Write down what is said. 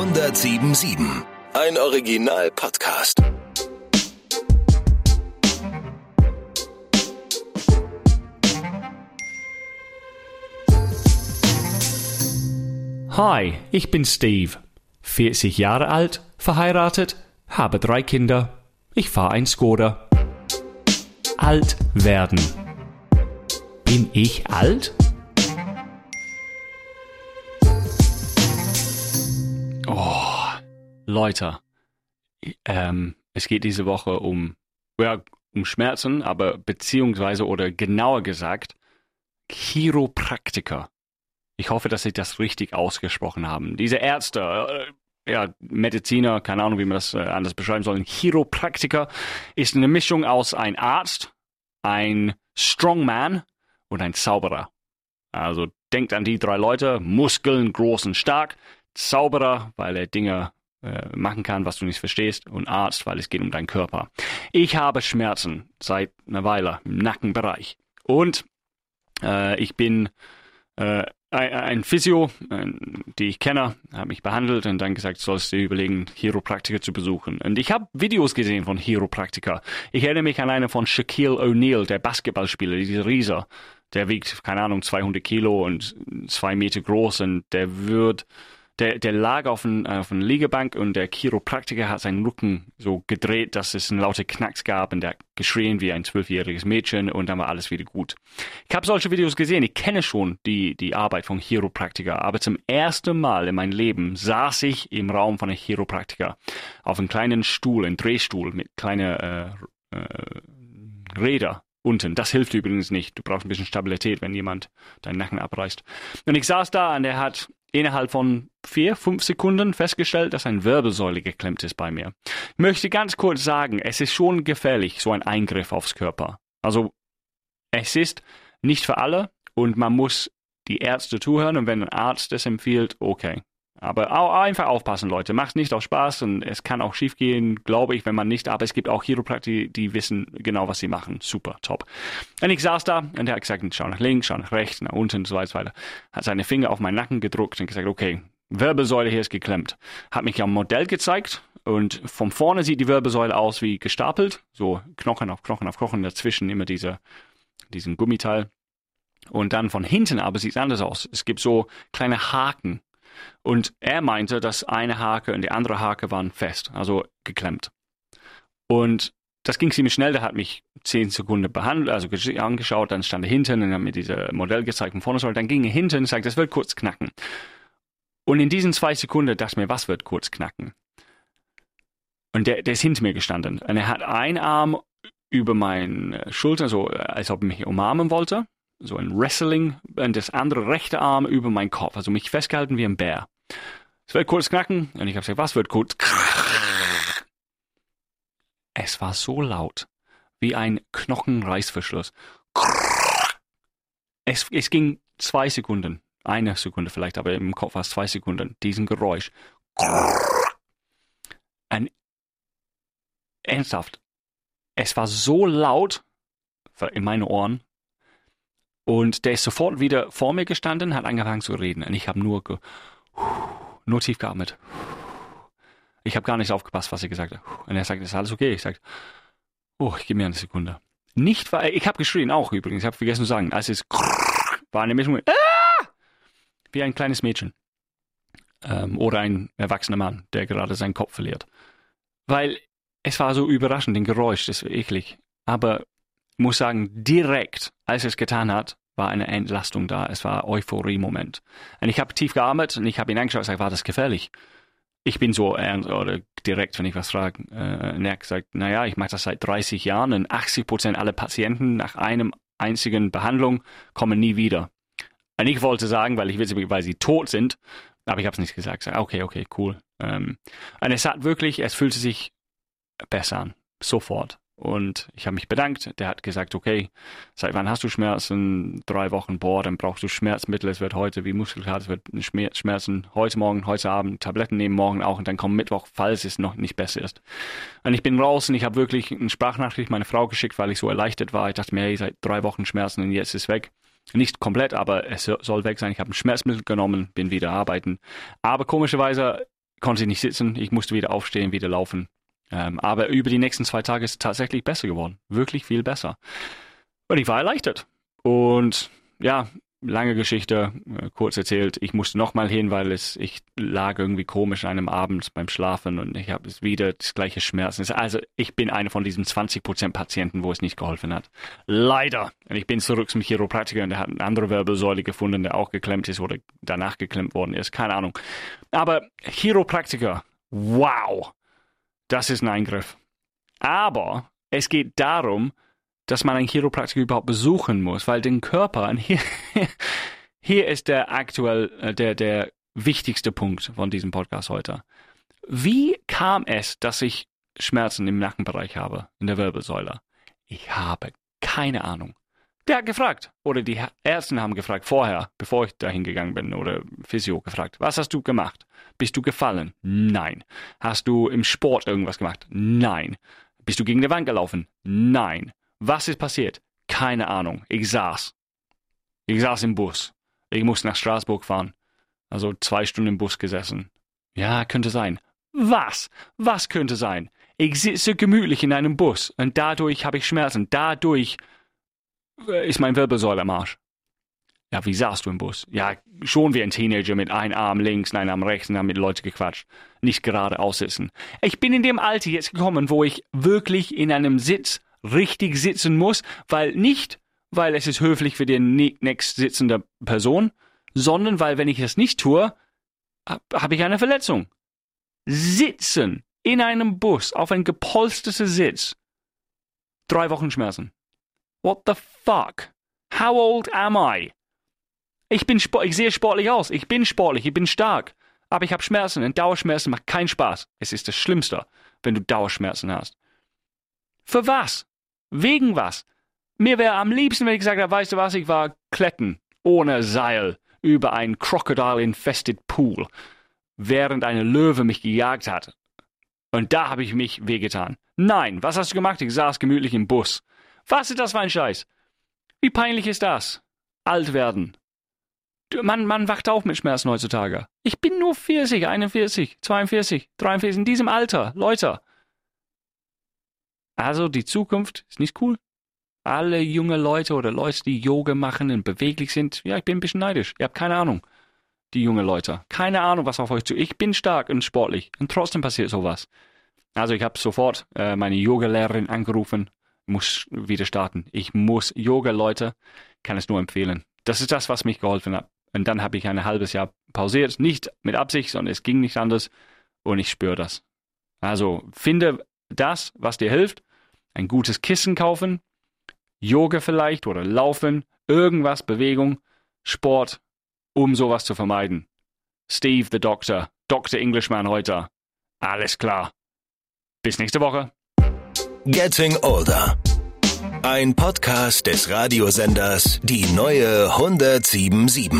1077. Ein Original-Podcast. Hi, ich bin Steve. 40 Jahre alt, verheiratet, habe drei Kinder. Ich fahre ein Skoda. Alt werden. Bin ich alt? Leute. Ähm, es geht diese Woche um, ja, um Schmerzen, aber beziehungsweise oder genauer gesagt, Chiropraktiker. Ich hoffe, dass Sie das richtig ausgesprochen haben. Diese Ärzte, äh, ja, Mediziner, keine Ahnung, wie man das äh, anders beschreiben soll. Ein Chiropraktiker ist eine Mischung aus ein Arzt, ein Strongman und ein Zauberer. Also denkt an die drei Leute, Muskeln groß und stark, Zauberer, weil er Dinge äh, machen kann, was du nicht verstehst, und Arzt, weil es geht um deinen Körper. Ich habe Schmerzen seit einer Weile im Nackenbereich. Und äh, ich bin äh, ein, Physio, ein, die ich kenne, hat mich behandelt und dann gesagt, sollst du überlegen, Chiropraktiker zu besuchen. Und ich habe Videos gesehen von Chiropraktiker. Ich erinnere mich an eine von Shaquille O'Neal, der Basketballspieler, dieser Rieser. Der wiegt, keine Ahnung, 200 Kilo und zwei Meter groß und der wird der, der lag auf, ein, auf einer Liegebank und der Chiropraktiker hat seinen Rücken so gedreht, dass es einen laute Knacks gab und der hat geschrien wie ein zwölfjähriges Mädchen und dann war alles wieder gut. Ich habe solche Videos gesehen, ich kenne schon die, die Arbeit von Chiropraktiker, aber zum ersten Mal in meinem Leben saß ich im Raum von einem Chiropraktiker auf einem kleinen Stuhl, einem Drehstuhl mit kleinen äh, äh, Räder unten. Das hilft übrigens nicht. Du brauchst ein bisschen Stabilität, wenn jemand deinen Nacken abreißt. Und ich saß da und er hat innerhalb von vier, fünf Sekunden festgestellt, dass eine Wirbelsäule geklemmt ist bei mir. Ich möchte ganz kurz sagen, es ist schon gefährlich, so ein Eingriff aufs Körper. Also es ist nicht für alle und man muss die Ärzte zuhören und wenn ein Arzt es empfiehlt, okay. Aber einfach aufpassen, Leute. Macht nicht auch Spaß und es kann auch schiefgehen, glaube ich, wenn man nicht. Aber es gibt auch Chiropraktiker, die, die wissen genau, was sie machen. Super, top. Und ich saß da und er hat gesagt, schau nach links, schau nach rechts, nach unten und so weiter. Hat seine Finger auf meinen Nacken gedruckt und gesagt, okay, Wirbelsäule hier ist geklemmt. Hat mich am Modell gezeigt und von vorne sieht die Wirbelsäule aus wie gestapelt. So Knochen auf Knochen auf Knochen, dazwischen immer diese, diesen Gummiteil. Und dann von hinten aber sieht es anders aus. Es gibt so kleine Haken und er meinte, dass eine Hake und die andere Hake waren fest, also geklemmt. Und das ging ziemlich schnell, der hat mich zehn Sekunden behandelt, also angeschaut, dann stand er hinten und hat mir dieses Modell gezeigt von vorne soll, dann ging er hinten und sagte, das wird kurz knacken. Und in diesen zwei Sekunden dachte ich mir, was wird kurz knacken? Und der, der ist hinter mir gestanden. Und er hat einen Arm über meine Schulter, so als ob er mich umarmen wollte so ein Wrestling und das andere rechte Arm über meinen Kopf, also mich festgehalten wie ein Bär. Es wird kurz knacken und ich habe gesagt, was wird kurz? Es war so laut wie ein Knochenreißverschluss. Es, es ging zwei Sekunden, eine Sekunde vielleicht, aber im Kopf war es zwei Sekunden, diesen Geräusch. Ein, ernsthaft, es war so laut in meinen Ohren, und der ist sofort wieder vor mir gestanden, hat angefangen zu reden. Und ich habe nur, nur tief geatmet. Ich habe gar nicht aufgepasst, was er gesagt hat. Und er sagt, ist alles okay? Ich sage, oh, ich gebe mir eine Sekunde. Nicht, weil ich habe geschrien auch übrigens. Ich habe vergessen zu sagen, als es war eine Mischung ah! wie ein kleines Mädchen ähm, oder ein erwachsener Mann, der gerade seinen Kopf verliert. Weil es war so überraschend, den Geräusch, das war eklig. Aber muss sagen, direkt, als es getan hat, war eine Entlastung da. Es war Euphorie-Moment. Und ich habe tief geatmet und ich habe ihn angeschaut und gesagt, war das gefährlich? Ich bin so ernst oder direkt, wenn ich was frage. Äh, und er hat gesagt, naja, ich mache das seit 30 Jahren und 80 Prozent aller Patienten nach einem einzigen Behandlung kommen nie wieder. Und ich wollte sagen, weil ich will, weil sie tot sind, aber ich habe es nicht gesagt. Sag, okay, okay, cool. Ähm, und es hat wirklich, es fühlte sich besser an. Sofort. Und ich habe mich bedankt. Der hat gesagt, okay, seit wann hast du Schmerzen? Drei Wochen, boah, dann brauchst du Schmerzmittel. Es wird heute wie Muskelkater, es wird Schmerzen heute Morgen, heute Abend, Tabletten nehmen morgen auch und dann kommt Mittwoch, falls es noch nicht besser ist. Und ich bin raus und ich habe wirklich eine Sprachnachricht meine Frau geschickt, weil ich so erleichtert war. Ich dachte mir, hey, seit drei Wochen Schmerzen und jetzt ist es weg. Nicht komplett, aber es soll weg sein. Ich habe ein Schmerzmittel genommen, bin wieder arbeiten. Aber komischerweise konnte nicht sitzen. Ich musste wieder aufstehen, wieder laufen. Ähm, aber über die nächsten zwei Tage ist es tatsächlich besser geworden. Wirklich viel besser. Und ich war erleichtert. Und ja, lange Geschichte, äh, kurz erzählt, ich musste nochmal hin, weil es, ich lag irgendwie komisch an einem Abend beim Schlafen und ich habe es wieder das gleiche Schmerzen. Also ich bin einer von diesen 20% Patienten, wo es nicht geholfen hat. Leider. Und ich bin zurück zum Chiropraktiker und der hat eine andere Wirbelsäule gefunden, der auch geklemmt ist oder danach geklemmt worden ist. Keine Ahnung. Aber Chiropraktiker, wow. Das ist ein Eingriff. Aber es geht darum, dass man einen Chiropraktiker überhaupt besuchen muss, weil den Körper, hier, hier ist der aktuell, äh, der, der wichtigste Punkt von diesem Podcast heute. Wie kam es, dass ich Schmerzen im Nackenbereich habe, in der Wirbelsäule? Ich habe keine Ahnung. Der hat gefragt, oder die Ärzte haben gefragt vorher, bevor ich dahin gegangen bin, oder Physio gefragt, was hast du gemacht? Bist du gefallen? Nein. Hast du im Sport irgendwas gemacht? Nein. Bist du gegen die Wand gelaufen? Nein. Was ist passiert? Keine Ahnung. Ich saß. Ich saß im Bus. Ich musste nach Straßburg fahren. Also zwei Stunden im Bus gesessen. Ja, könnte sein. Was? Was könnte sein? Ich sitze gemütlich in einem Bus und dadurch habe ich Schmerzen. Dadurch ist mein Wirbelsäule am Arsch. Ja, wie saßt du im Bus? Ja, schon wie ein Teenager mit einem Arm links einem Arm rechts und haben mit Leuten gequatscht. Nicht gerade aussitzen. Ich bin in dem Alter jetzt gekommen, wo ich wirklich in einem Sitz richtig sitzen muss, weil nicht, weil es ist höflich für die nächst sitzende Person, sondern weil wenn ich das nicht tue, habe ich eine Verletzung. Sitzen in einem Bus auf ein gepolsterter Sitz. Drei Wochen Schmerzen. What the fuck? How old am I? Ich bin ich sehe sportlich aus. Ich bin sportlich, ich bin stark. Aber ich habe Schmerzen und Dauerschmerzen macht keinen Spaß. Es ist das Schlimmste, wenn du Dauerschmerzen hast. Für was? Wegen was? Mir wäre am liebsten, wenn ich gesagt habe, weißt du was, ich war kletten, ohne Seil, über einen Crocodile-infested Pool, während eine Löwe mich gejagt hat. Und da habe ich mich wehgetan. Nein, was hast du gemacht? Ich saß gemütlich im Bus. Was ist das für ein Scheiß? Wie peinlich ist das? Alt werden. Man, man wacht auf mit Schmerzen heutzutage. Ich bin nur 40, 41, 42, 43, in diesem Alter. Leute, also die Zukunft ist nicht cool. Alle junge Leute oder Leute, die Yoga machen und beweglich sind, ja, ich bin ein bisschen neidisch. Ihr habt keine Ahnung. Die junge Leute. Keine Ahnung, was auf euch zu. Ich bin stark und sportlich und trotzdem passiert sowas. Also ich habe sofort äh, meine Yoga-Lehrerin angerufen, muss wieder starten. Ich muss Yoga, Leute, kann es nur empfehlen. Das ist das, was mich geholfen hat. Und dann habe ich ein halbes Jahr pausiert, nicht mit Absicht, sondern es ging nicht anders und ich spüre das. Also finde das, was dir hilft ein gutes Kissen kaufen, Yoga vielleicht oder Laufen, irgendwas, Bewegung, Sport, um sowas zu vermeiden. Steve the Doctor, Dr. Englishman heute. Alles klar. Bis nächste Woche. Getting Older. Ein Podcast des Radiosenders Die neue 1077.